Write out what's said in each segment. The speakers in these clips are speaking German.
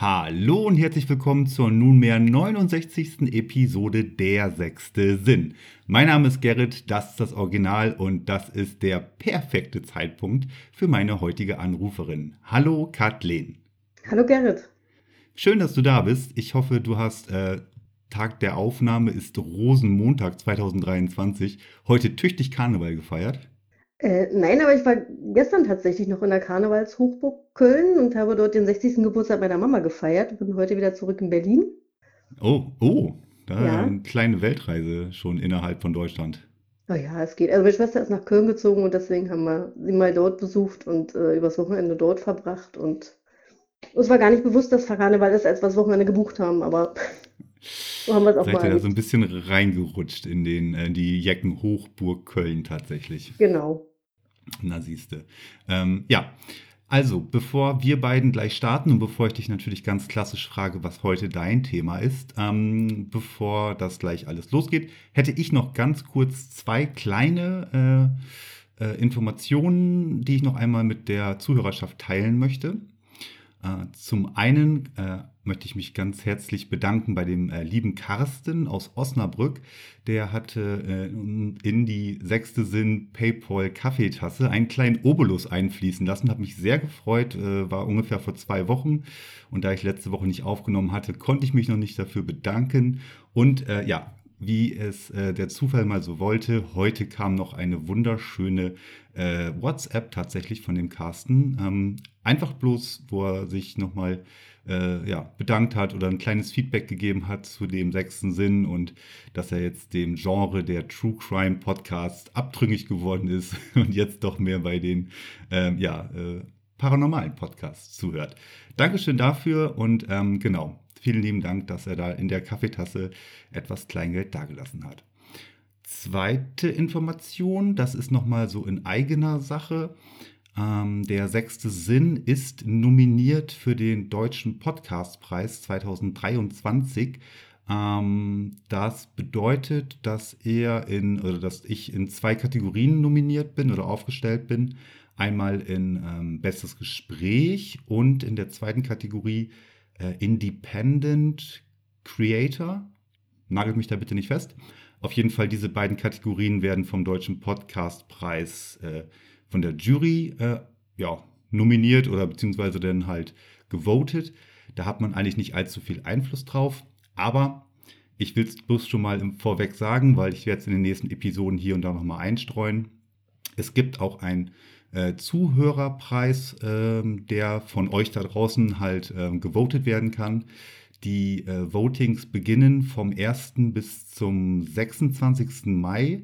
Hallo und herzlich willkommen zur nunmehr 69. Episode Der sechste Sinn. Mein Name ist Gerrit, das ist das Original und das ist der perfekte Zeitpunkt für meine heutige Anruferin. Hallo Kathleen. Hallo Gerrit. Schön, dass du da bist. Ich hoffe, du hast äh, Tag der Aufnahme ist Rosenmontag 2023 heute tüchtig Karneval gefeiert. Äh, nein, aber ich war gestern tatsächlich noch in der Karnevalshochburg Köln und habe dort den 60. Geburtstag meiner Mama gefeiert. Bin heute wieder zurück in Berlin. Oh, oh, da ja. eine kleine Weltreise schon innerhalb von Deutschland. Oh ja, es geht. Also meine Schwester ist nach Köln gezogen und deswegen haben wir sie mal dort besucht und äh, übers Wochenende dort verbracht. Und es war gar nicht bewusst, dass Karneval ist, als wir das Wochenende gebucht haben, aber so haben wir es auch Seid ihr da so ein bisschen reingerutscht in den, äh, die Jecken Hochburg Köln tatsächlich. Genau. Na siehste. Ähm, ja, also bevor wir beiden gleich starten und bevor ich dich natürlich ganz klassisch frage, was heute dein Thema ist, ähm, bevor das gleich alles losgeht, hätte ich noch ganz kurz zwei kleine äh, äh, Informationen, die ich noch einmal mit der Zuhörerschaft teilen möchte. Äh, zum einen äh, möchte ich mich ganz herzlich bedanken bei dem äh, lieben Carsten aus Osnabrück. Der hatte äh, in die sechste Sinn PayPal Kaffeetasse einen kleinen Obolus einfließen lassen. Hat mich sehr gefreut, äh, war ungefähr vor zwei Wochen. Und da ich letzte Woche nicht aufgenommen hatte, konnte ich mich noch nicht dafür bedanken. Und äh, ja, wie es äh, der Zufall mal so wollte, heute kam noch eine wunderschöne äh, WhatsApp tatsächlich von dem Carsten. Ähm, einfach bloß, wo er sich nochmal äh, ja, bedankt hat oder ein kleines Feedback gegeben hat zu dem sechsten Sinn und dass er jetzt dem Genre der True Crime Podcast abtrüngig geworden ist und jetzt doch mehr bei den ähm, ja, äh, paranormalen Podcasts zuhört. Dankeschön dafür und ähm, genau, vielen lieben Dank, dass er da in der Kaffeetasse etwas Kleingeld dagelassen hat. Zweite Information, das ist nochmal so in eigener Sache. Ähm, der sechste Sinn ist nominiert für den Deutschen Podcastpreis 2023. Ähm, das bedeutet, dass er in oder dass ich in zwei Kategorien nominiert bin oder aufgestellt bin. Einmal in ähm, Bestes Gespräch und in der zweiten Kategorie äh, Independent Creator. Nagelt mich da bitte nicht fest. Auf jeden Fall, diese beiden Kategorien werden vom Deutschen Podcastpreis äh, von der Jury äh, ja, nominiert oder beziehungsweise dann halt gewotet. Da hat man eigentlich nicht allzu viel Einfluss drauf. Aber ich will es bloß schon mal Vorweg sagen, weil ich werde es in den nächsten Episoden hier und da nochmal einstreuen. Es gibt auch einen äh, Zuhörerpreis, äh, der von euch da draußen halt äh, gewotet werden kann. Die äh, Votings beginnen vom 1. bis zum 26. Mai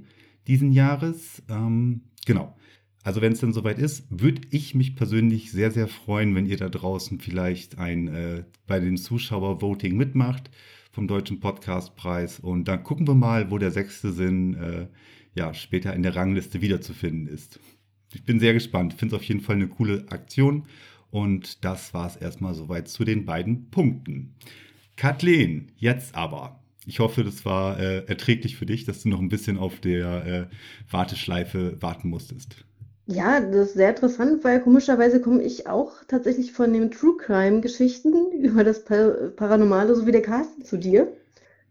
diesen Jahres. Ähm, genau. Also wenn es dann soweit ist, würde ich mich persönlich sehr, sehr freuen, wenn ihr da draußen vielleicht ein äh, bei den Zuschauer-Voting mitmacht vom Deutschen Podcastpreis. Und dann gucken wir mal, wo der sechste Sinn äh, ja, später in der Rangliste wiederzufinden ist. Ich bin sehr gespannt. Finde es auf jeden Fall eine coole Aktion. Und das war es erstmal soweit zu den beiden Punkten. Kathleen, jetzt aber. Ich hoffe, das war äh, erträglich für dich, dass du noch ein bisschen auf der äh, Warteschleife warten musstest. Ja, das ist sehr interessant, weil komischerweise komme ich auch tatsächlich von den True Crime-Geschichten über das Paranormale, so wie der Carsten zu dir.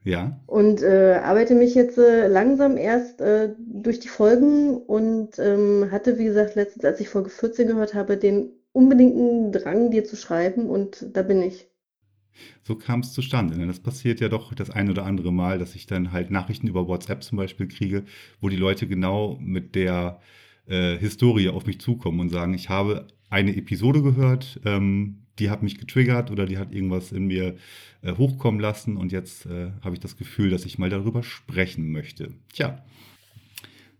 Ja. Und äh, arbeite mich jetzt äh, langsam erst äh, durch die Folgen und ähm, hatte, wie gesagt, letztens, als ich Folge 14 gehört habe, den unbedingten Drang, dir zu schreiben und da bin ich. So kam es zustande. Denn das passiert ja doch das ein oder andere Mal, dass ich dann halt Nachrichten über WhatsApp zum Beispiel kriege, wo die Leute genau mit der äh, Historie auf mich zukommen und sagen, ich habe eine Episode gehört, ähm, die hat mich getriggert oder die hat irgendwas in mir äh, hochkommen lassen und jetzt äh, habe ich das Gefühl, dass ich mal darüber sprechen möchte. Tja,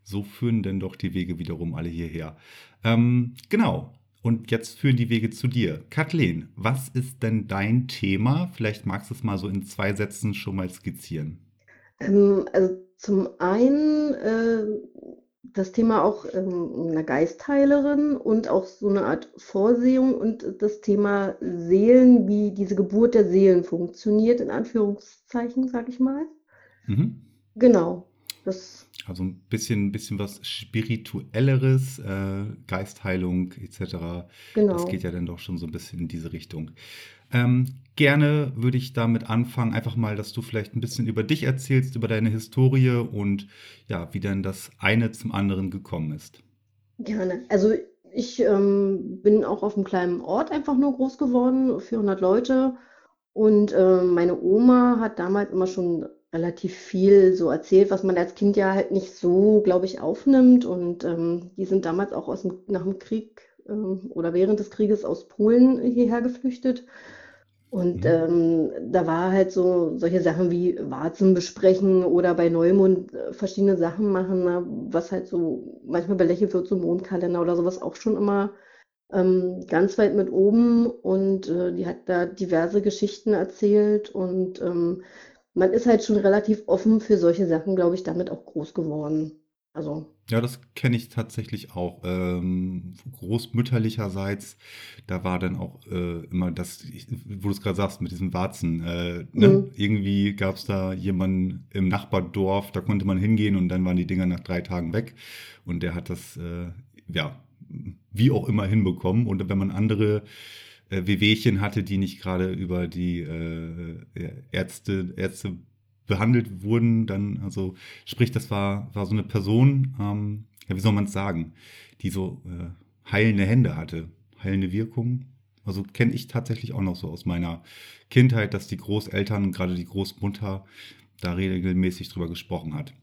so führen denn doch die Wege wiederum alle hierher. Ähm, genau. Und jetzt führen die Wege zu dir. Kathleen, was ist denn dein Thema? Vielleicht magst du es mal so in zwei Sätzen schon mal skizzieren. Ähm, also zum einen äh, das Thema auch ähm, einer Geistheilerin und auch so eine Art Vorsehung und das Thema Seelen, wie diese Geburt der Seelen funktioniert, in Anführungszeichen, sag ich mal. Mhm. Genau. Das, Also ein bisschen, bisschen was Spirituelleres, äh, Geistheilung etc. Das genau. geht ja dann doch schon so ein bisschen in diese Richtung. Ähm, gerne würde ich damit anfangen, einfach mal, dass du vielleicht ein bisschen über dich erzählst, über deine Historie und ja, wie denn das eine zum anderen gekommen ist. Gerne. Also ich ähm, bin auch auf einem kleinen Ort einfach nur groß geworden, 400 Leute. Und ähm, meine Oma hat damals immer schon relativ viel so erzählt, was man als Kind ja halt nicht so, glaube ich, aufnimmt. Und ähm, die sind damals auch aus dem, nach dem Krieg ähm, oder während des Krieges aus Polen hierher geflüchtet. Und Mhm. ähm, da war halt so solche Sachen wie Warzen besprechen oder bei Neumond äh, verschiedene Sachen machen, ne, was halt so manchmal belächelt wird, so Mondkalender oder sowas auch schon immer ähm, ganz weit mit oben. Und äh, die hat da diverse Geschichten erzählt und ähm, man ist halt schon relativ offen für solche Sachen, glaube ich, damit auch groß geworden. Also, Ja, das kenne ich tatsächlich auch. Ähm, großmütterlicherseits, da war dann auch äh, immer das, wo du es gerade sagst, mit diesen Warzen. Äh, ne? mhm, Irgendwie gab es da jemanden im Nachbardorf, da konnte man hingehen und dann waren die Dinger nach drei Tagen weg. Und der hat das, äh, ja, wie auch immer hinbekommen. Und wenn man andere äh, Wehwehchen hatte, die nicht gerade über die äh, Ärzte, Ärzte behandelt wurden, dann, also sprich, das war, war so eine Person, ähm, ja, wie soll man es sagen, die so äh, heilende Hände hatte, heilende Wirkung. Also kenne ich tatsächlich auch noch so aus meiner Kindheit, dass die Großeltern gerade die Großmutter da regelmäßig drüber gesprochen hat.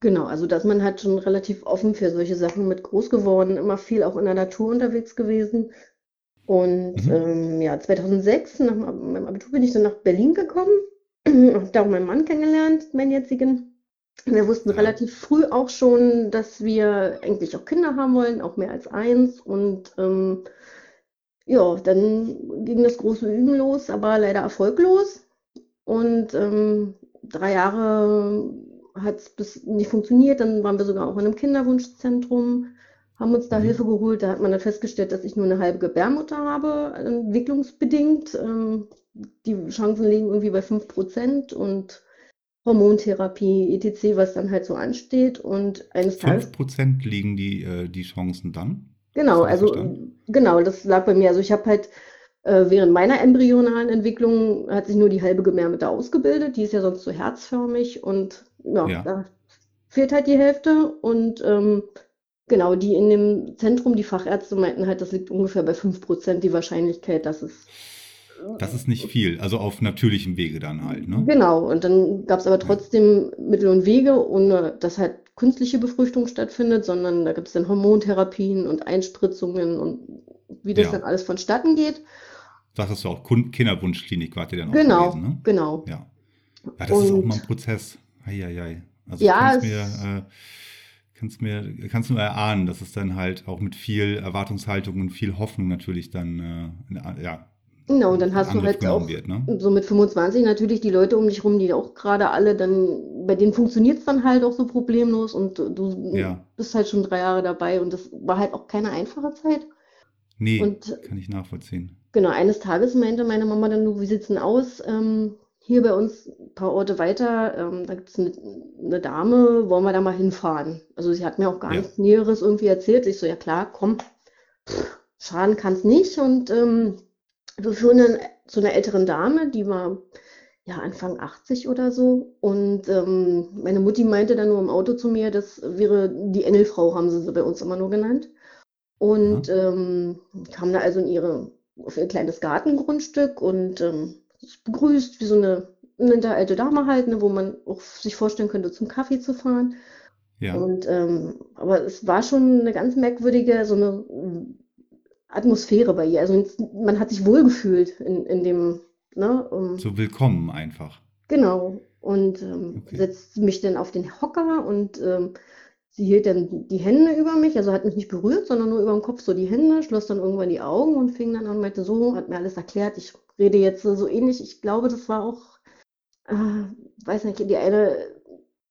genau, also dass man halt schon relativ offen für solche Sachen mit groß geworden, immer viel auch in der Natur unterwegs gewesen. Und Mhm. ähm, ja, 2006, nach meinem Abitur, bin ich dann nach Berlin gekommen, da auch meinen Mann kennengelernt, meinen jetzigen. Wir wussten relativ früh auch schon, dass wir eigentlich auch Kinder haben wollen, auch mehr als eins. Und ähm, ja, dann ging das große Üben los, aber leider erfolglos. Und ähm, drei Jahre hat es bis nicht funktioniert. Dann waren wir sogar auch in einem Kinderwunschzentrum, haben uns da Hilfe Mhm. geholt. Da hat man dann festgestellt, dass ich nur eine halbe Gebärmutter habe, entwicklungsbedingt. Ähm, die Chancen liegen irgendwie bei 5% und Hormontherapie, etc., was dann halt so ansteht. Und eines Tages 5% liegen die, äh, die Chancen dann? Genau, So also verstanden? genau, das lag bei mir. Also ich habe halt äh, während meiner embryonalen Entwicklung hat sich nur die halbe Gebärmutter ausgebildet. Die ist ja sonst so herzförmig und ja, Ja. da fehlt halt die Hälfte. Und ähm, genau, die in dem Zentrum, die Fachärzte meinten halt, das liegt ungefähr bei 5% die Wahrscheinlichkeit, dass es Das ist nicht viel, also auf natürlichem Wege dann halt, ne? Genau, und dann gab es aber Ja. trotzdem Mittel und Wege, ohne dass halt künstliche Befruchtung stattfindet, sondern da gibt es dann Hormontherapien und Einspritzungen und wie das dann Ja. alles vonstatten geht. Sagtest du auch, Kinderwunschklinik wart ihr dann auch Genau, gewesen, ne? genau. Ja. Ja, das ist auch mal ein Und Prozess. Eieiei. Also ja, es mir, äh, kann's mir, kannst nur erahnen, dass es dann halt auch mit viel Erwartungshaltung und viel Hoffnung natürlich dann äh, ja, genau, und dann hast du halt auch wird, ne? so mit 25 natürlich die Leute um dich rum, die auch gerade alle dann, bei denen funktioniert es dann halt auch so problemlos und du Ja, bist halt schon drei Jahre dabei und das war halt auch keine einfache Zeit. nee, Und kann ich nachvollziehen. Genau, eines Tages meinte meine Mama dann, du, wie sieht's denn aus? Ähm, hier bei uns ein paar Orte weiter, ähm, da gibt's eine, eine Dame, wollen wir da mal hinfahren? Also sie hat mir auch gar Ja, nichts Näheres irgendwie erzählt. Ich so, ja klar, komm, schaden kann's nicht. Und ähm, wir fuhren dann zu einer älteren Dame, die war ja Anfang 80 oder so. Und ähm, meine Mutti meinte dann nur im Auto zu mir, das wäre die Engelfrau, haben sie sie bei uns immer nur genannt. Und aha, ähm, kam da also in ihre, auf ihr kleines Gartengrundstück und ähm, begrüßt, wie so eine nette alte Dame halt, ne, wo man auch sich vorstellen könnte, zum Kaffee zu fahren. ja, Und ähm, aber es war schon eine ganz merkwürdige, so eine Atmosphäre bei ihr. Also man hat sich wohlgefühlt in, in dem, ne? ähm, so willkommen einfach. Genau. Und ähm, Okay, setzt mich dann auf den Hocker und ähm, sie hielt dann die Hände über mich, also hat mich nicht berührt, sondern nur über dem Kopf so die Hände, schloss dann irgendwann die Augen und fing dann an und meinte so, hat mir alles erklärt. Ich rede jetzt so ähnlich. Ich glaube, das war auch, äh, weiß nicht, die eine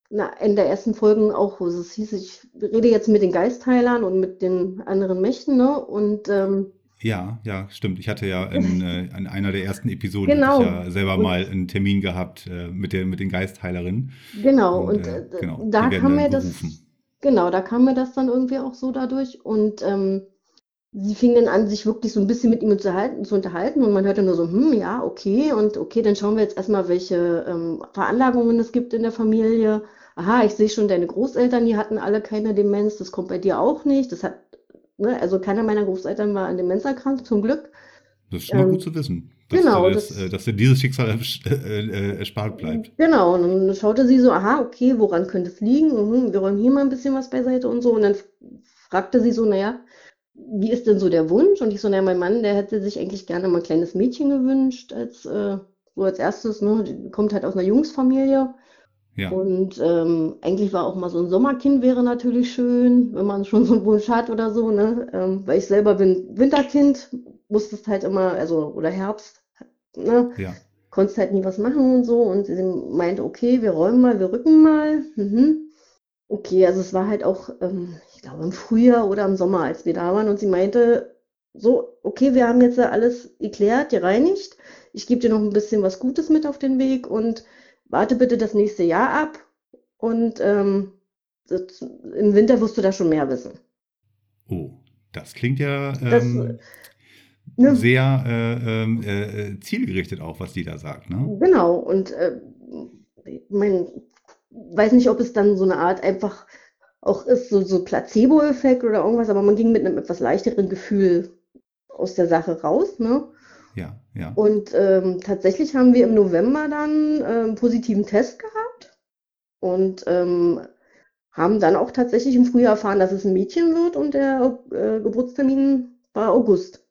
na, in der ersten Folgen auch, wo es hieß, ich rede jetzt mit den Geistheilern und mit den anderen Mächten, ne? Und ähm, ja, ja, stimmt. Ich hatte ja in, äh, in einer der ersten Episoden genau. ja selber mal einen Termin gehabt äh, mit, der, mit den Geistheilerinnen. Genau, und, und äh, äh genau, da kam mir das, genau, da kam mir das dann irgendwie auch so dadurch. Und ähm, sie fing dann an, sich wirklich so ein bisschen mit ihm zu, halten, zu unterhalten und man hörte nur so, hm, ja, okay, und okay, dann schauen wir jetzt erstmal, welche ähm, Veranlagungen es gibt in der Familie. Aha, ich sehe schon, deine Großeltern, die hatten alle keine Demenz, das kommt bei dir auch nicht. Das hat Ne? Also keiner meiner Großeltern war an Demenz erkrankt, zum Glück. Das ist schon mal ähm, gut zu wissen. Dass, genau. Das, das, äh, dass dir dieses Schicksal äh, äh, erspart bleibt. Genau, und dann schaute sie so, aha, okay, woran könnte es liegen? Mhm, wir räumen hier mal ein bisschen was beiseite und so. Und dann fragte sie so, naja, wie ist denn so der Wunsch? Und ich so, naja, mein Mann, der hätte sich eigentlich gerne mal ein kleines Mädchen gewünscht, als äh, so als erstes, ne, die kommt halt aus einer Jungsfamilie. Ja. Und ähm, eigentlich war auch mal so ein Sommerkind wäre natürlich schön, wenn man schon so einen Wunsch hat oder so, ne? Ähm, weil ich selber bin Winterkind, musstest halt immer, also oder Herbst, ne? Ja. Konntest halt nie was machen und so. Und sie meinte, okay, wir räumen mal, wir rücken mal. Mhm. Okay, also es war halt auch, ähm, ich glaube, im Frühjahr oder im Sommer, als wir da waren. Und sie meinte, so, okay, wir haben jetzt alles geklärt, gereinigt. Ich gebe dir noch ein bisschen was Gutes mit auf den Weg und warte bitte das nächste Jahr ab und ähm, das, im Winter wirst du da schon mehr wissen. Oh, das klingt ja ähm, das, ne, sehr äh, ähm, äh, zielgerichtet auch, was die da sagt. Ne? Genau, und äh, mein, weiß nicht, ob es dann so eine Art einfach auch ist, so, so Placebo-Effekt oder irgendwas, aber man ging mit einem etwas leichteren Gefühl aus der Sache raus. Ne? Ja, ja. Und ähm, tatsächlich haben wir im November dann einen positiven Test gehabt und ähm, haben dann auch tatsächlich im Frühjahr erfahren, dass es ein Mädchen wird und der äh, Geburtstermin war August.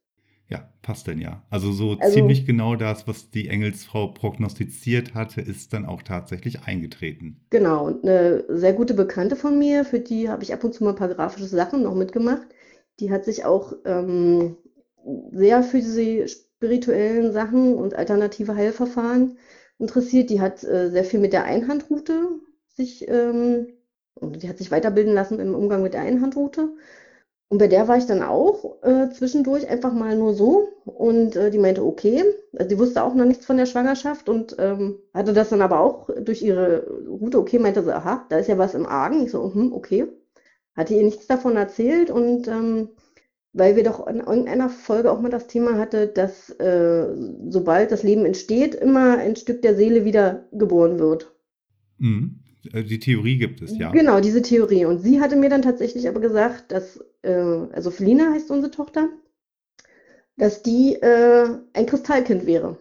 Ja, passt denn ja. Also so also, ziemlich genau das, was die Engelsfrau prognostiziert hatte, ist dann auch tatsächlich eingetreten. Genau, und eine sehr gute Bekannte von mir, für die habe ich ab und zu mal ein paar grafische Sachen noch mitgemacht. Die hat sich auch ähm, sehr für diese spirituellen Sachen und alternative Heilverfahren interessiert. Die hat äh, sehr viel mit der Einhandroute sich, ähm, die hat sich weiterbilden lassen im Umgang mit der Einhandroute. Und bei der war ich dann auch äh, zwischendurch einfach mal nur so und äh, die meinte, okay, also die wusste auch noch nichts von der Schwangerschaft und ähm, hatte das dann aber auch durch ihre Route, okay, meinte sie, aha, da ist ja was im Argen. Ich so, hm, okay. Hatte ihr nichts davon erzählt und ähm, weil wir doch in irgendeiner Folge auch mal das Thema hatte, dass äh, sobald das Leben entsteht, immer ein Stück der Seele wieder geboren wird. Mhm. Äh, die Theorie gibt es, ja. Genau, diese Theorie. Und sie hatte mir dann tatsächlich aber gesagt, dass, äh, also Felina heißt unsere Tochter, dass die äh, ein Kristallkind wäre.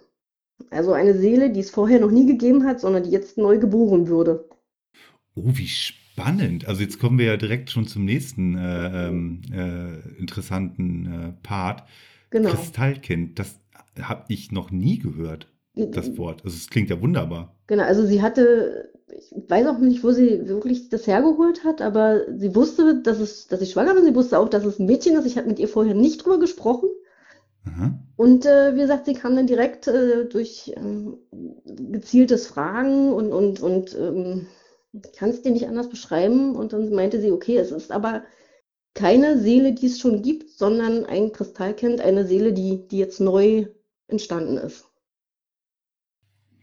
Also eine Seele, die es vorher noch nie gegeben hat, sondern die jetzt neu geboren würde. Oh, wie spannend. Also jetzt kommen wir ja direkt schon zum nächsten äh, ähm, äh, interessanten äh, Part. Genau. Kristallkind, das habe ich noch nie gehört, das Wort. Also es klingt ja wunderbar. Genau, also sie hatte, ich weiß auch nicht, wo sie wirklich das hergeholt hat, aber sie wusste, dass, es, dass ich schwanger bin. Sie wusste auch, dass es ein Mädchen ist. Ich habe mit ihr vorher nicht drüber gesprochen. Aha. Und äh, wie gesagt, sie kam dann direkt äh, durch ähm, gezieltes Fragen und, und, und ähm, kann es dir nicht anders beschreiben. Und dann meinte sie, okay, es ist aber keine Seele, die es schon gibt, sondern ein Kristallkind, eine Seele, die, die jetzt neu entstanden ist.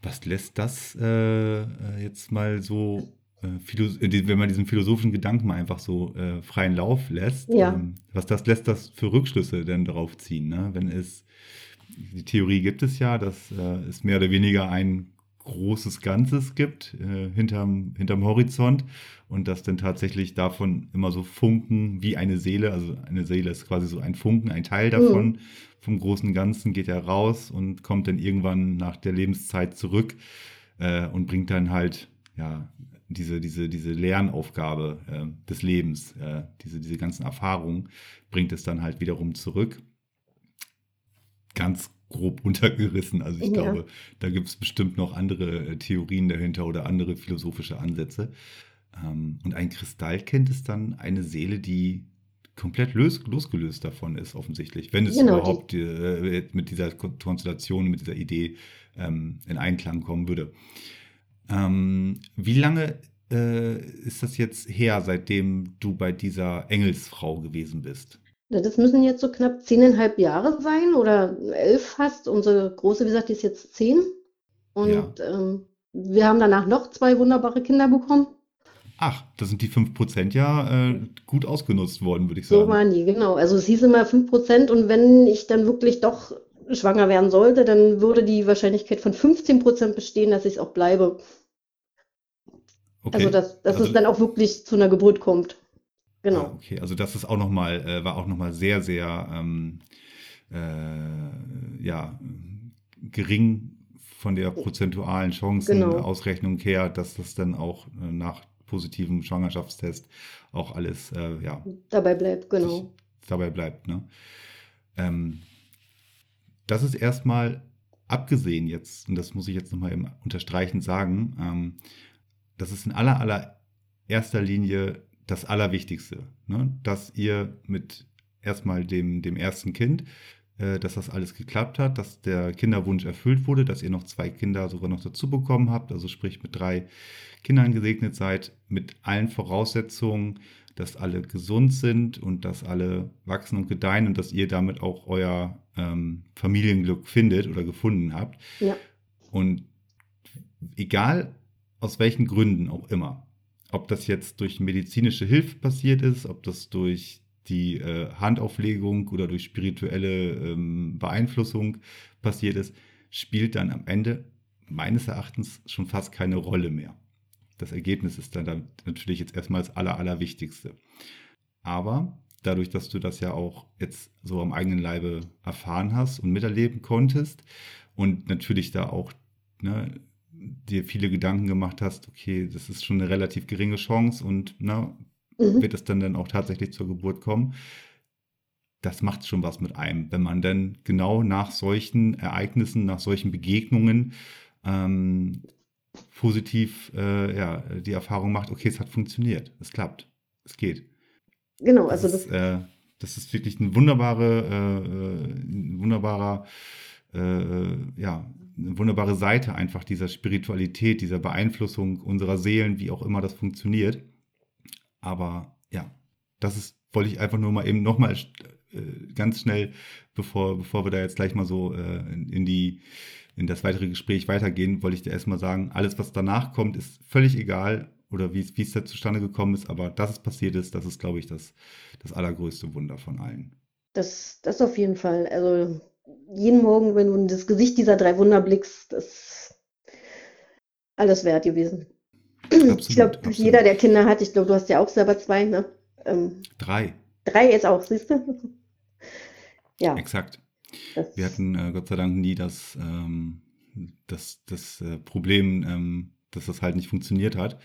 Was lässt das äh, jetzt mal so, äh, wenn man diesen philosophischen Gedanken mal einfach so äh, freien Lauf lässt, ja. ähm, was das lässt das für Rückschlüsse denn darauf ziehen, ne? wenn es die Theorie gibt es ja, dass äh, es mehr oder weniger ein großes Ganzes gibt äh, hinterm, hinterm Horizont und dass dann tatsächlich davon immer so Funken wie eine Seele, also eine Seele ist quasi so ein Funken, ein Teil davon mhm. vom großen Ganzen geht ja raus und kommt dann irgendwann nach der Lebenszeit zurück äh, und bringt dann halt ja diese, diese, diese Lernaufgabe äh, des Lebens, äh, diese, diese ganzen Erfahrungen, bringt es dann halt wiederum zurück. Ganz grob untergerissen. Also ich ja. glaube, da gibt es bestimmt noch andere äh, Theorien dahinter oder andere philosophische Ansätze. Ähm, und ein Kristallkind ist dann eine Seele, die komplett los, losgelöst davon ist, offensichtlich, wenn es genau, überhaupt die, äh, mit dieser Konstellation, mit dieser Idee ähm, in Einklang kommen würde. Ähm, wie lange äh, ist das jetzt her, seitdem du bei dieser Engelsfrau gewesen bist? Das müssen jetzt so knapp zehneinhalb Jahre sein oder elf fast. Unsere Große, wie gesagt, die ist jetzt zehn. Und ja. ähm, wir haben danach noch zwei wunderbare Kinder bekommen. Ach, da sind die 5% ja äh, gut ausgenutzt worden, würde ich sagen. So waren die, genau. Also es hieß immer 5% und wenn ich dann wirklich doch schwanger werden sollte, dann würde die Wahrscheinlichkeit von 15% bestehen, dass ich es auch bleibe. Okay. Also dass, dass also, es dann auch wirklich zu einer Geburt kommt. Genau. Ah, okay, also das ist auch noch mal, äh, war auch nochmal sehr, sehr ähm, äh, ja, gering von der prozentualen Chancenausrechnung genau. her, dass das dann auch äh, nach positivem Schwangerschaftstest auch alles äh, ja, dabei bleibt, genau. Dabei bleibt. Ne? Ähm, das ist erstmal abgesehen jetzt, und das muss ich jetzt nochmal unterstreichen sagen, ähm, das ist in aller, aller erster Linie das Allerwichtigste, ne? dass ihr mit erstmal dem, dem ersten Kind, äh, dass das alles geklappt hat, dass der Kinderwunsch erfüllt wurde, dass ihr noch zwei Kinder sogar noch dazu bekommen habt, also sprich mit drei Kindern gesegnet seid, mit allen Voraussetzungen, dass alle gesund sind und dass alle wachsen und gedeihen und dass ihr damit auch euer ähm, Familienglück findet oder gefunden habt. Ja. Und egal aus welchen Gründen auch immer, ob das jetzt durch medizinische Hilfe passiert ist, ob das durch die äh, Handauflegung oder durch spirituelle ähm, Beeinflussung passiert ist, spielt dann am Ende meines Erachtens schon fast keine Rolle mehr. Das Ergebnis ist dann natürlich jetzt erstmal das Aller, Allerwichtigste. Aber dadurch, dass du das ja auch jetzt so am eigenen Leibe erfahren hast und miterleben konntest und natürlich da auch ne, dir viele Gedanken gemacht hast, okay, das ist schon eine relativ geringe Chance und ne, mhm. wird es dann, dann auch tatsächlich zur Geburt kommen. Das macht schon was mit einem, wenn man dann genau nach solchen Ereignissen, nach solchen Begegnungen ähm, positiv äh, ja, die Erfahrung macht, okay, es hat funktioniert, es klappt, es geht. Genau, also das, das, äh, das ist wirklich ein wunderbare, äh, äh ein wunderbarer, äh, ja, eine wunderbare Seite einfach dieser Spiritualität, dieser Beeinflussung unserer Seelen, wie auch immer das funktioniert. Aber ja, das ist, wollte ich einfach nur mal eben nochmal äh, ganz schnell, bevor, bevor wir da jetzt gleich mal so äh, in, die in das weitere Gespräch weitergehen, wollte ich dir erstmal sagen, alles, was danach kommt, ist völlig egal oder wie es da zustande gekommen ist, aber dass es passiert ist, das ist, glaube ich, das, das allergrößte Wunder von allen. Das, das auf jeden Fall. Also jeden Morgen, wenn du in das Gesicht dieser drei Wunder blickst, das ist alles wert gewesen. Absolut, ich glaube, jeder, der Kinder hat, ich glaube, du hast ja auch selber zwei, ne? Ähm, drei. Drei jetzt auch, siehst du? ja. Exakt. Das Wir hatten äh, Gott sei Dank nie das, ähm, das, das äh, Problem, ähm, dass das halt nicht funktioniert hat.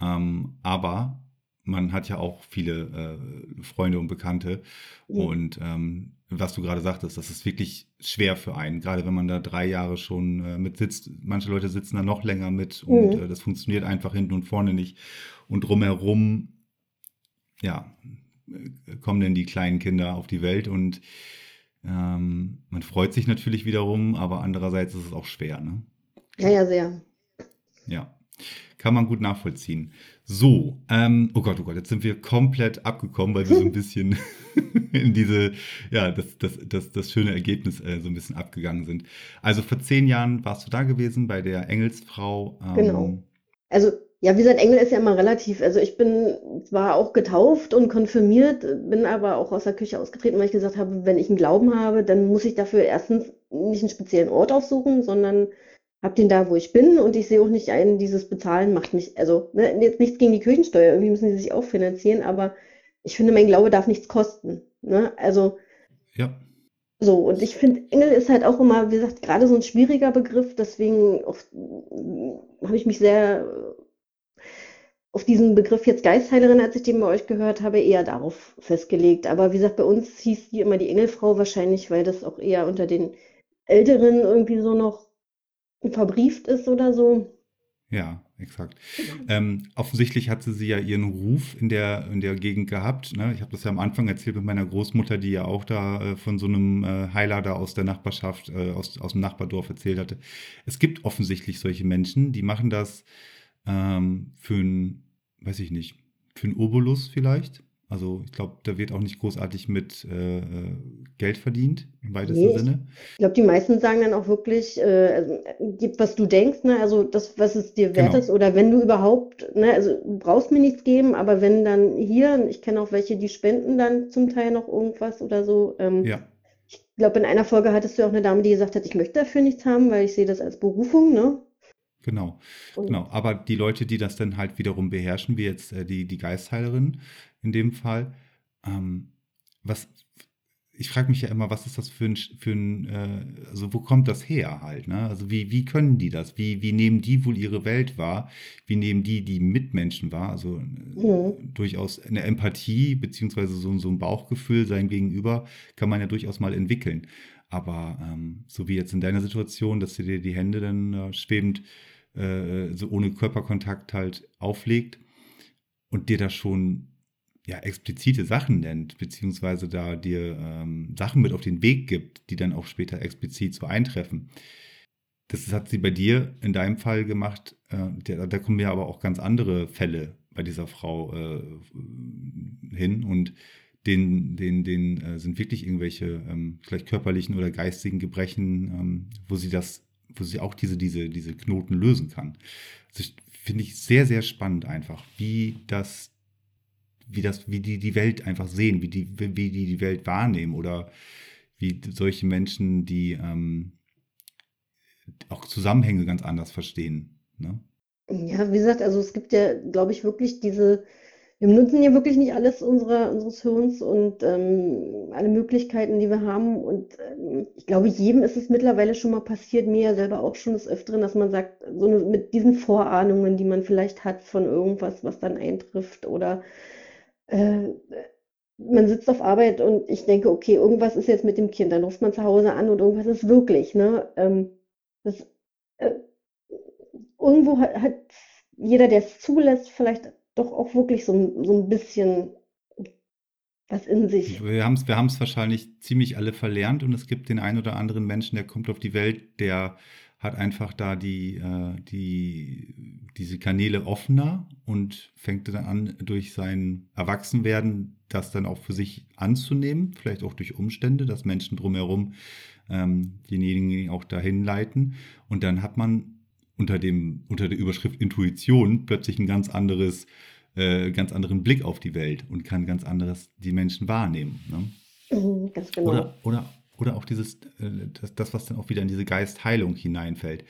Ähm, aber man hat ja auch viele äh, Freunde und Bekannte. Ja. Und ähm, was du gerade sagtest, das ist wirklich schwer für einen, gerade wenn man da drei Jahre schon äh, mit sitzt. Manche Leute sitzen da noch länger mit und mhm. äh, das funktioniert einfach hinten und vorne nicht. Und drumherum, ja, äh, kommen denn die kleinen Kinder auf die Welt und ähm, man freut sich natürlich wiederum, aber andererseits ist es auch schwer. Ne? Ja, ja, sehr. Ja, kann man gut nachvollziehen. So, ähm, oh Gott, oh Gott, jetzt sind wir komplett abgekommen, weil wir so ein bisschen in diese, ja, das, das, das, das schöne Ergebnis äh, so ein bisschen abgegangen sind. Also vor zehn Jahren warst du da gewesen bei der Engelsfrau. Ähm, genau. Also ja, wie gesagt, Engel ist ja immer relativ. Also ich bin zwar auch getauft und konfirmiert, bin aber auch aus der Küche ausgetreten, weil ich gesagt habe, wenn ich einen Glauben habe, dann muss ich dafür erstens nicht einen speziellen Ort aufsuchen, sondern habe den da, wo ich bin und ich sehe auch nicht ein, dieses Bezahlen macht mich, also ne, jetzt nichts gegen die Kirchensteuer, irgendwie müssen sie sich auch finanzieren, aber ich finde, mein Glaube darf nichts kosten. Ne? Also ja. So, und ich finde, Engel ist halt auch immer, wie gesagt, gerade so ein schwieriger Begriff, deswegen habe ich mich sehr auf diesen Begriff jetzt Geistheilerin, als ich den bei euch gehört habe, eher darauf festgelegt. Aber wie gesagt, bei uns hieß die immer die Engelfrau wahrscheinlich, weil das auch eher unter den Älteren irgendwie so noch verbrieft ist oder so. Ja, exakt. Ähm, offensichtlich hatte sie ja ihren Ruf in der, in der Gegend gehabt. Ne? Ich habe das ja am Anfang erzählt mit meiner Großmutter, die ja auch da äh, von so einem äh, Heiler da aus der Nachbarschaft, äh, aus, aus dem Nachbardorf erzählt hatte. Es gibt offensichtlich solche Menschen, die machen das ähm, für einen weiß ich nicht, für einen Obolus vielleicht. Also ich glaube, da wird auch nicht großartig mit äh, äh Geld verdient, im weitesten Nee, Sinne. ich glaube, die meisten sagen dann auch wirklich, äh, also, gib, was du denkst, ne? Also das, was es dir wert Genau. ist, oder wenn du überhaupt, ne, also du brauchst mir nichts geben, aber wenn dann hier, ich kenne auch welche, die spenden dann zum Teil noch irgendwas oder so. Ähm, Ja, ich glaube, in einer Folge hattest du auch eine Dame, die gesagt hat, ich möchte dafür nichts haben, weil ich sehe das als Berufung, ne? Genau. Und Genau. Aber die Leute, die das dann halt wiederum beherrschen, wie jetzt äh, die, die Geistheilerin in dem Fall, ähm, was, ich frage mich ja immer, was ist das für ein, für ein äh, also wo kommt das her halt, ne? Also wie, wie können die das? Wie, wie nehmen die wohl ihre Welt wahr? Wie nehmen die die Mitmenschen wahr? Also äh, mhm. durchaus eine Empathie beziehungsweise so, so ein Bauchgefühl sein Gegenüber kann man ja durchaus mal entwickeln. Aber ähm, so wie jetzt in deiner Situation, dass sie dir die Hände dann äh, schwebend äh, so ohne Körperkontakt halt auflegt und dir da schon ja, explizite Sachen nennt, beziehungsweise da dir ähm, Sachen mit auf den Weg gibt, die dann auch später explizit so eintreffen. Das hat sie bei dir in deinem Fall gemacht. Äh, der, da kommen ja aber auch ganz andere Fälle bei dieser Frau äh, hin und den, den, den äh, sind wirklich irgendwelche ähm, vielleicht körperlichen oder geistigen Gebrechen, ähm, wo sie das, wo sie auch diese, diese, diese Knoten lösen kann. Also finde ich sehr, sehr spannend einfach, wie das, wie das, wie die die Welt einfach sehen, wie die, wie die die Welt wahrnehmen oder wie solche Menschen, die ähm, auch Zusammenhänge ganz anders verstehen. Ne? Ja, wie gesagt, also es gibt ja, glaube ich, wirklich diese, wir nutzen ja wirklich nicht alles unserer, unseres Hirns und ähm, alle Möglichkeiten, die wir haben. Und ähm, ich glaube, jedem ist es mittlerweile schon mal passiert, mir ja selber auch schon des Öfteren, dass man sagt, so eine, mit diesen Vorahnungen, die man vielleicht hat von irgendwas, was dann eintrifft oder äh, man sitzt auf Arbeit und ich denke, okay, irgendwas ist jetzt mit dem Kind, dann ruft man zu Hause an und irgendwas ist wirklich, ne? Ähm, das, äh, irgendwo hat, hat jeder, der es zulässt, vielleicht doch auch wirklich so, ein- so ein bisschen was in sich. Wir haben es wir wahrscheinlich ziemlich alle verlernt und es gibt den einen oder anderen Menschen, der kommt auf die Welt, der hat einfach da die, äh, die, diese Kanäle offener und fängt dann an, durch sein Erwachsenwerden das dann auch für sich anzunehmen, vielleicht auch durch Umstände, dass Menschen drumherum ähm, denjenigen auch dahin leiten. Und dann hat man unter dem, unter der Überschrift Intuition plötzlich ein ganz anderes, äh, ganz anderen Blick auf die Welt und kann ganz anderes die Menschen wahrnehmen. Ne? Mhm, Ganz genau. Oder, oder, oder auch dieses, äh, das, das, was dann auch wieder in diese Geistheilung hineinfällt,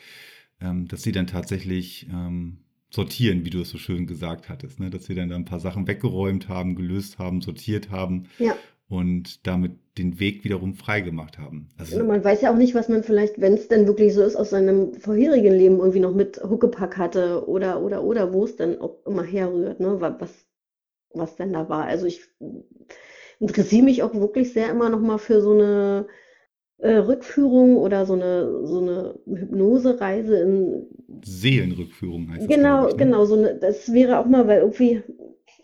ähm, dass sie dann tatsächlich ähm, sortieren, wie du es so schön gesagt hattest, ne? dass sie dann da ein paar Sachen weggeräumt haben, gelöst haben, sortiert haben Ja. Und damit den Weg wiederum freigemacht haben. Also, man weiß ja auch nicht, was man vielleicht, wenn es denn wirklich so ist, aus seinem vorherigen Leben irgendwie noch mit Huckepack hatte oder, oder, oder, wo es dann auch immer herrührt, ne? wa- Was, was denn da war. Also ich interessiere mich auch wirklich sehr immer noch mal für so eine äh, Rückführung oder so eine, so eine Hypnosereise in, Seelenrückführung heißt das, genau, glaube ich. Ne? genau, so eine, das wäre auch mal, weil irgendwie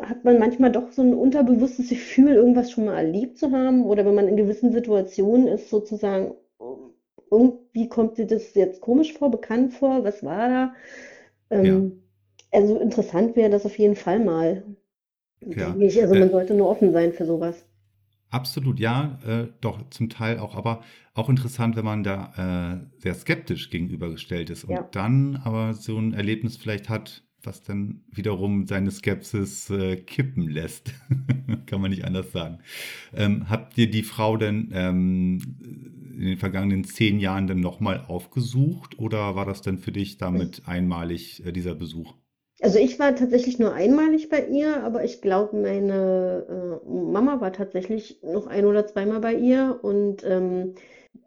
hat man manchmal doch so ein unterbewusstes Gefühl, irgendwas schon mal erlebt zu haben oder wenn man in gewissen Situationen ist, sozusagen, irgendwie kommt dir das jetzt komisch vor, bekannt vor, was war da? Ja, Ähm, also interessant wäre das auf jeden Fall mal, ja. ich. Also man Äh, sollte nur offen sein für sowas. Absolut, ja, äh, doch, zum Teil auch, aber auch interessant, wenn man da äh, sehr skeptisch gegenübergestellt ist und Ja. dann aber so ein Erlebnis vielleicht hat, was dann wiederum seine Skepsis äh, kippen lässt. Kann man nicht anders sagen. Ähm, habt ihr die Frau denn ähm, in den vergangenen zehn Jahren dann nochmal aufgesucht oder war das dann für dich damit einmalig, äh, dieser Besuch? Also ich war tatsächlich nur einmalig bei ihr, aber ich glaube, meine äh, Mama war tatsächlich noch ein oder zweimal bei ihr. Und ähm,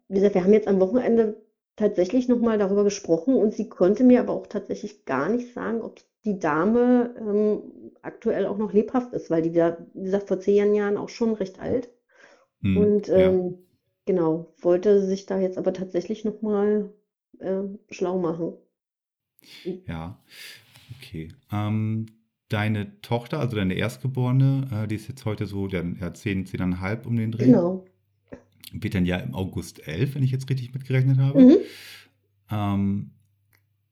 wie gesagt, wir haben jetzt am Wochenende tatsächlich nochmal darüber gesprochen und sie konnte mir aber auch tatsächlich gar nicht sagen, ob die Dame ähm, aktuell auch noch lebhaft ist, weil die, ja, wie gesagt, vor zehn Jahren auch schon recht alt. Hm, Und ja, ähm, genau, wollte sich da jetzt aber tatsächlich nochmal äh, schlau machen. ja, okay. Ähm, deine Tochter, also deine Erstgeborene, äh, die ist jetzt heute so, ja, ja, 10, 10,5 um den Dreh. Genau. Wird dann ja im August 11, wenn ich jetzt richtig mitgerechnet habe. Mhm. Ähm,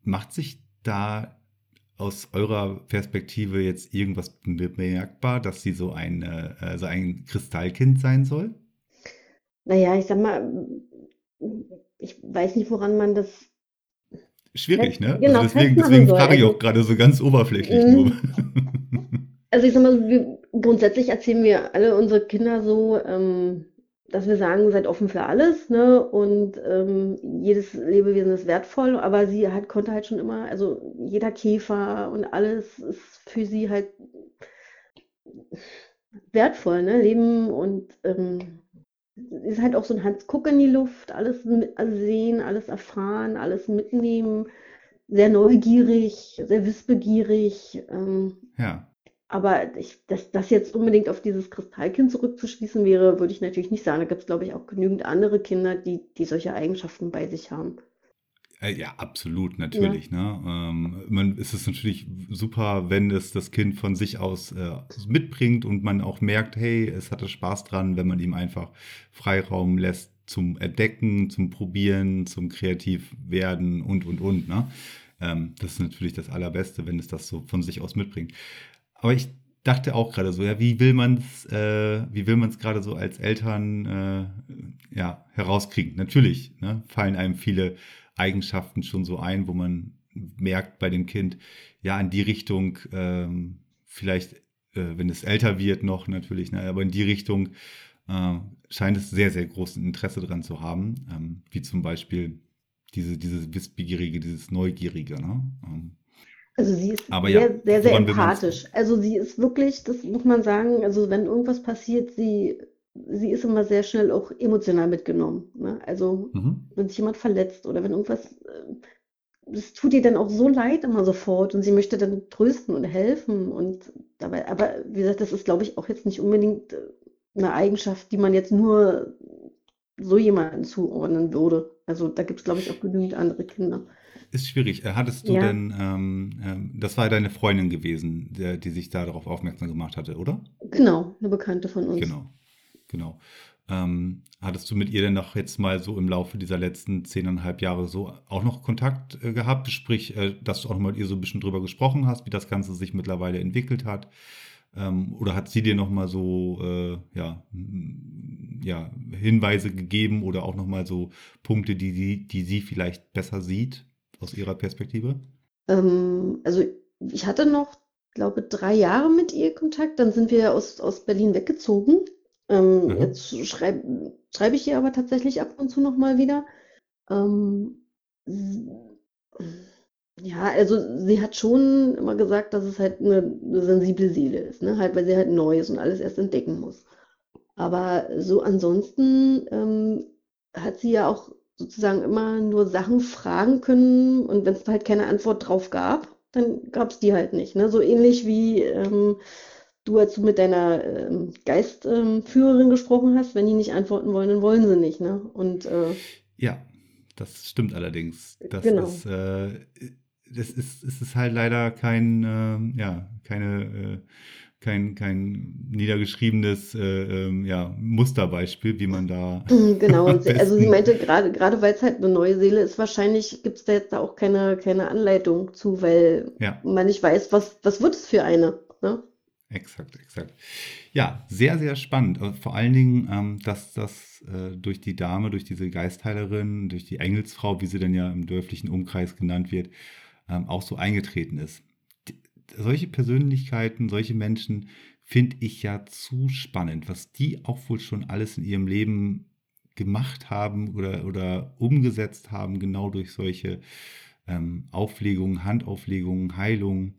macht sich da aus eurer Perspektive jetzt irgendwas bemerkbar, dass sie so ein, äh, so ein Kristallkind sein soll? Naja, ich sag mal, ich weiß nicht, woran man das Schwierig, ne? Genau, also deswegen, deswegen frage ich Also- auch gerade so ganz oberflächlich Mhm. nur. Also ich sag mal, grundsätzlich erzählen wir alle unsere Kinder so, ähm, dass wir sagen, seid offen für alles, ne? Und ähm, jedes Lebewesen ist wertvoll, aber sie halt konnte halt schon immer, also jeder Käfer und alles ist für sie halt wertvoll, ne? Leben und ähm, ist halt auch so ein Hans Guck in die Luft, alles sehen, alles erfahren, alles mitnehmen, sehr neugierig, sehr wissbegierig. Ähm, Ja, aber ich, dass das jetzt unbedingt auf dieses Kristallkind zurückzuschließen wäre, würde ich natürlich nicht sagen. Da gibt es, glaube ich, auch genügend andere Kinder, die, die solche Eigenschaften bei sich haben. Äh, ja, absolut, natürlich. Ne? Ähm, man, es ist natürlich super, wenn es das Kind von sich aus äh, mitbringt und man auch merkt, hey, es hatte Spaß dran, wenn man ihm einfach Freiraum lässt zum Entdecken, zum Probieren, zum kreativ werden und, und, und. Ne? Ähm, das ist natürlich das Allerbeste, wenn es das so von sich aus mitbringt. Aber ich dachte auch gerade so, ja, wie will man es, äh, wie will man es gerade so als Eltern äh, ja, herauskriegen? Natürlich ne, fallen einem viele Eigenschaften schon so ein, wo man merkt bei dem Kind, ja, in die Richtung, ähm, vielleicht, äh, wenn es älter wird noch natürlich, ne, aber in die Richtung äh, scheint es sehr, sehr großes Interesse dran zu haben, ähm, wie zum Beispiel diese, dieses Wissbegierige, dieses Neugierige. Ne? Ähm, Also sie ist Aber sehr, ja, sehr, sehr empathisch. Also sie ist wirklich, das muss man sagen, also wenn irgendwas passiert, sie, sie ist immer sehr schnell auch emotional mitgenommen. Ne? Also mhm. wenn sich jemand verletzt oder wenn irgendwas, äh, es tut ihr dann auch so leid immer sofort und sie möchte dann trösten und helfen und dabei, aber wie gesagt, das ist, glaube ich, auch jetzt nicht unbedingt äh, eine Eigenschaft, die man jetzt nur so jemanden zuordnen würde. Also da gibt es, glaube ich, auch genügend andere Kinder. Ist schwierig. Äh, Hattest du Ja. denn, ähm, ähm, das war deine Freundin gewesen, der, die sich da darauf aufmerksam gemacht hatte, oder? Genau, eine Bekannte von uns. Genau, genau. Ähm, hattest du mit ihr denn noch jetzt mal so im Laufe dieser letzten zehneinhalb Jahre so auch noch Kontakt äh, gehabt? Sprich, äh, dass du auch noch mal mit ihr so ein bisschen drüber gesprochen hast, wie das Ganze sich mittlerweile entwickelt hat? Ähm, oder hat sie dir noch mal so äh, ja, ja, Hinweise gegeben oder auch noch mal so Punkte, die sie, die sie vielleicht besser sieht aus ihrer Perspektive? Ähm, also ich hatte noch, glaube drei Jahre mit ihr Kontakt. Dann sind wir aus, aus Berlin weggezogen. Ähm, Mhm. jetzt schreibe schreibe ich ihr aber tatsächlich ab und zu noch mal wieder. Ähm, ja, also sie hat schon immer gesagt, dass es halt eine, eine sensible Seele ist, ne? Halt, weil sie halt neu ist und alles erst entdecken muss. Aber so ansonsten ähm, hat sie ja auch sozusagen immer nur Sachen fragen können und wenn es halt keine Antwort drauf gab, dann gab es die halt nicht. Ne? So ähnlich wie ähm, du, als du mit deiner ähm, Geistführerin gesprochen hast, wenn die nicht antworten wollen, dann wollen sie nicht. Ne? Und äh, Ja, das stimmt allerdings. Das Genau. ist, äh, das ist, es ist halt leider kein, ähm, ja, keine, äh, kein, kein niedergeschriebenes äh, ähm, ja, Musterbeispiel, wie man da. genau, also sie meinte, gerade gerade weil es halt eine neue Seele ist, wahrscheinlich gibt es da jetzt da auch keine, keine Anleitung zu, weil Ja, man nicht weiß, was, was wird es für eine. Ne? exakt, exakt. Ja, sehr, sehr spannend. Und Vor allen Dingen, ähm, dass das äh, durch die Dame, durch diese Geistheilerin, durch die Engelsfrau, wie sie denn ja im dörflichen Umkreis genannt wird, ähm, auch so eingetreten ist. Solche Persönlichkeiten, solche Menschen finde ich ja zu spannend, was die auch wohl schon alles in ihrem Leben gemacht haben oder, oder umgesetzt haben, genau durch solche ähm, Auflegungen, Handauflegungen, Heilungen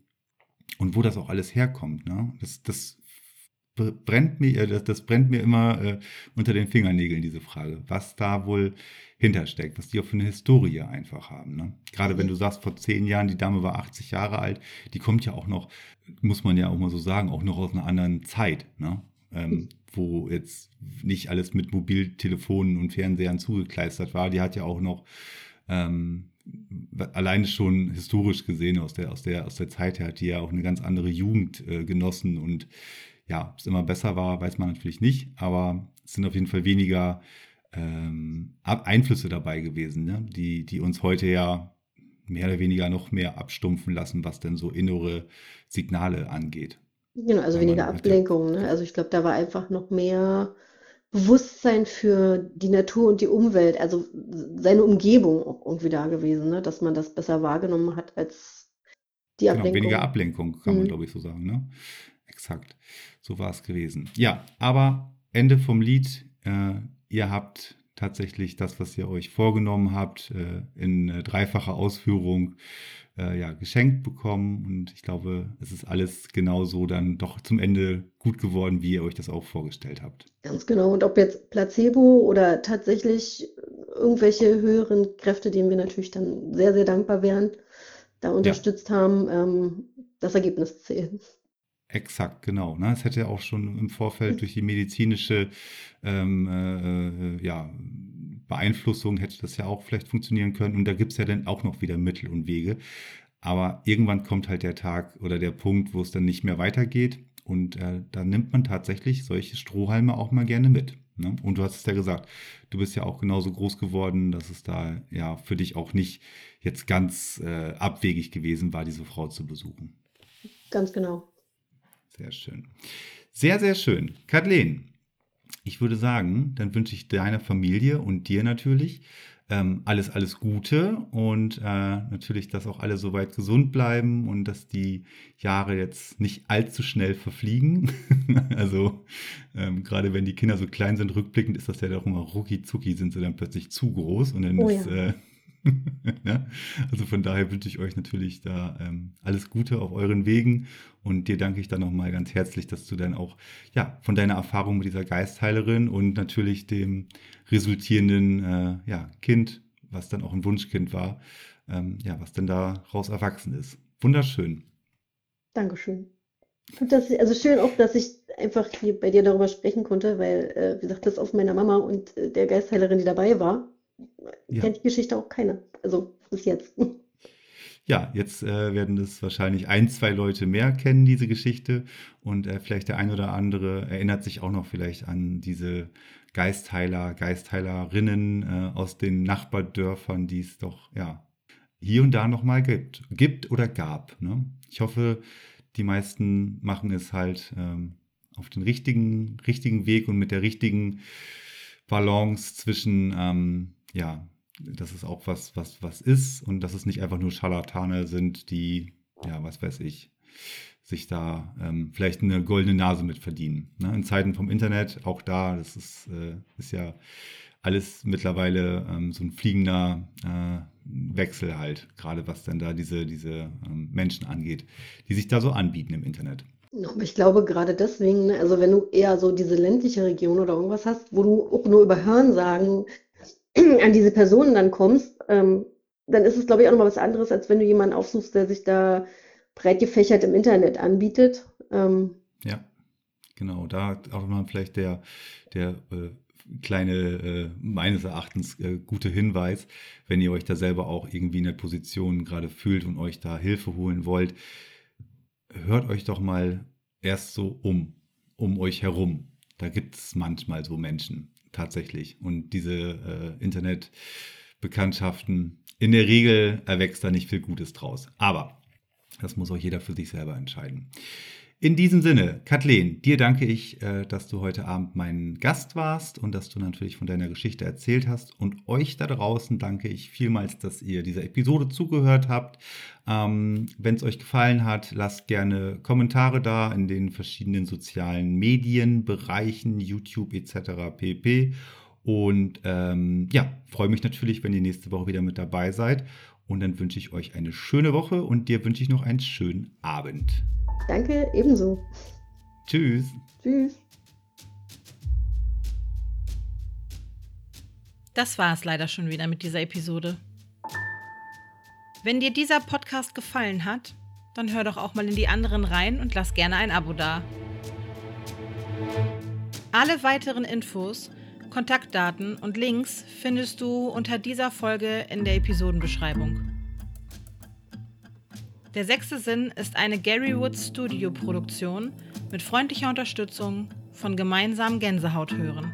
und wo das auch alles herkommt. Ne? Das, das brennt mir, äh, das, das brennt mir immer äh, unter den Fingernägeln, diese Frage, was da wohl hintersteckt, was die auch für eine Historie einfach haben. Ne? Gerade wenn du sagst, vor zehn Jahren, die Dame war 80 Jahre alt, die kommt ja auch noch, muss man ja auch mal so sagen, auch noch aus einer anderen Zeit, ne? ähm, wo jetzt nicht alles mit Mobiltelefonen und Fernsehern zugekleistert war. Die hat ja auch noch ähm, alleine schon historisch gesehen aus der, aus der, aus der Zeit her hat die ja auch eine ganz andere Jugend äh, genossen und ja, ob es immer besser war, weiß man natürlich nicht, aber es sind auf jeden Fall weniger ähm, Einflüsse dabei gewesen, ne? die, die uns heute ja mehr oder weniger noch mehr abstumpfen lassen, was denn so innere Signale angeht. Genau, also weniger Ablenkung, ne? Also ich glaube, da war einfach noch mehr Bewusstsein für die Natur und die Umwelt, also seine Umgebung auch irgendwie da gewesen, ne? Dass man das besser wahrgenommen hat als die genau, weniger Ablenkung. Ablenkung, kann man Mhm. glaube ich so sagen, ne? Exakt. So war es gewesen. Ja, aber Ende vom Lied. Äh, ihr habt tatsächlich das, was ihr euch vorgenommen habt, äh, in äh, dreifacher Ausführung äh, ja, geschenkt bekommen. Und ich glaube, es ist alles genauso dann doch zum Ende gut geworden, wie ihr euch das auch vorgestellt habt. Ganz genau. Und ob jetzt Placebo oder tatsächlich irgendwelche höheren Kräfte, denen wir natürlich dann sehr, sehr dankbar wären, da Ja. unterstützt haben, ähm, das Ergebnis zählt. Exakt, genau. Ne? Es hätte auch schon im Vorfeld durch die medizinische ähm, äh, äh, ja, Beeinflussung hätte das ja auch vielleicht funktionieren können. Und da gibt es ja dann auch noch wieder Mittel und Wege. Aber irgendwann kommt halt der Tag oder der Punkt, wo es dann nicht mehr weitergeht. Und äh, da nimmt man tatsächlich solche Strohhalme auch mal gerne mit. Ne? Und du hast es ja gesagt, du bist ja auch genauso groß geworden, dass es da ja für dich auch nicht jetzt ganz äh, abwegig gewesen war, diese Frau zu besuchen. Ganz genau. Sehr schön. Sehr, sehr schön. Kathleen, ich würde sagen, dann wünsche ich deiner Familie und dir natürlich ähm, alles, alles Gute und äh, natürlich, dass auch alle soweit gesund bleiben und dass die Jahre jetzt nicht allzu schnell verfliegen. also ähm, gerade wenn die Kinder so klein sind, rückblickend ist das ja doch immer rucki zucki, sind sie dann plötzlich zu groß und dann Oh ist... ja. Äh, ja, also von daher wünsche ich euch natürlich da ähm, alles Gute auf euren Wegen und dir danke ich dann nochmal ganz herzlich, dass du dann auch ja, von deiner Erfahrung mit dieser Geistheilerin und natürlich dem resultierenden äh, ja, Kind, was dann auch ein Wunschkind war, ähm, ja, was dann daraus erwachsen ist. Wunderschön. Dankeschön. Und das, also schön auch, dass ich einfach hier bei dir darüber sprechen konnte, weil, äh, wie gesagt, das aus meiner Mama und äh, der Geistheilerin, die dabei war, Ja. kennt die Geschichte auch keiner. Also bis jetzt. Ja, jetzt äh, werden das wahrscheinlich ein, zwei Leute mehr kennen, diese Geschichte. Und äh, vielleicht der ein oder andere erinnert sich auch noch vielleicht an diese Geistheiler, Geistheilerinnen äh, aus den Nachbardörfern, die es doch ja hier und da nochmal gibt. Gibt oder gab. Ne? Ich hoffe, die meisten machen es halt ähm, auf den richtigen, richtigen Weg und mit der richtigen Balance zwischen, ähm, ja, dass es auch was, was, was ist und dass es nicht einfach nur Scharlatane sind, die, ja, was weiß ich, sich da ähm, vielleicht eine goldene Nase mit verdienen. Ne? In Zeiten vom Internet, auch da, das ist, äh, ist ja alles mittlerweile ähm, so ein fliegender äh, Wechsel halt, gerade was dann da diese, diese ähm, Menschen angeht, die sich da so anbieten im Internet. Aber ich glaube gerade deswegen, ne, also wenn du eher so diese ländliche Region oder irgendwas hast, wo du auch nur über Hörensagen an diese Personen dann kommst, ähm, dann ist es, glaube ich, auch nochmal was anderes, als wenn du jemanden aufsuchst, der sich da breit gefächert im Internet anbietet. Ähm, Ja, genau. Da auch mal vielleicht der, der äh, kleine, äh, meines Erachtens äh, gute Hinweis, wenn ihr euch da selber auch irgendwie in der Position gerade fühlt und euch da Hilfe holen wollt, hört euch doch mal erst so um, um euch herum. Da gibt es manchmal so Menschen, tatsächlich. Und diese äh, Internetbekanntschaften, in der Regel erwächst da nicht viel Gutes draus. Aber das muss auch jeder für sich selber entscheiden. In diesem Sinne, Kathleen, dir danke ich, äh, dass du heute Abend mein Gast warst und dass du natürlich von deiner Geschichte erzählt hast. Und euch da draußen danke ich vielmals, dass ihr dieser Episode zugehört habt. Ähm, Wenn es euch gefallen hat, lasst gerne Kommentare da in den verschiedenen sozialen Medienbereichen, YouTube etc. pp. Und ähm, ja, freue mich natürlich, wenn ihr nächste Woche wieder mit dabei seid. Und dann wünsche ich euch eine schöne Woche und dir wünsche ich noch einen schönen Abend. Danke, ebenso. Tschüss. Tschüss. Das war es leider schon wieder mit dieser Episode. Wenn dir dieser Podcast gefallen hat, dann hör doch auch mal in die anderen rein und lass gerne ein Abo da. Alle weiteren Infos, Kontaktdaten und Links findest du unter dieser Folge in der Episodenbeschreibung. Der sechste Sinn ist eine Gary Woods Studio Produktion mit freundlicher Unterstützung von Gemeinsam Gänsehaut hören.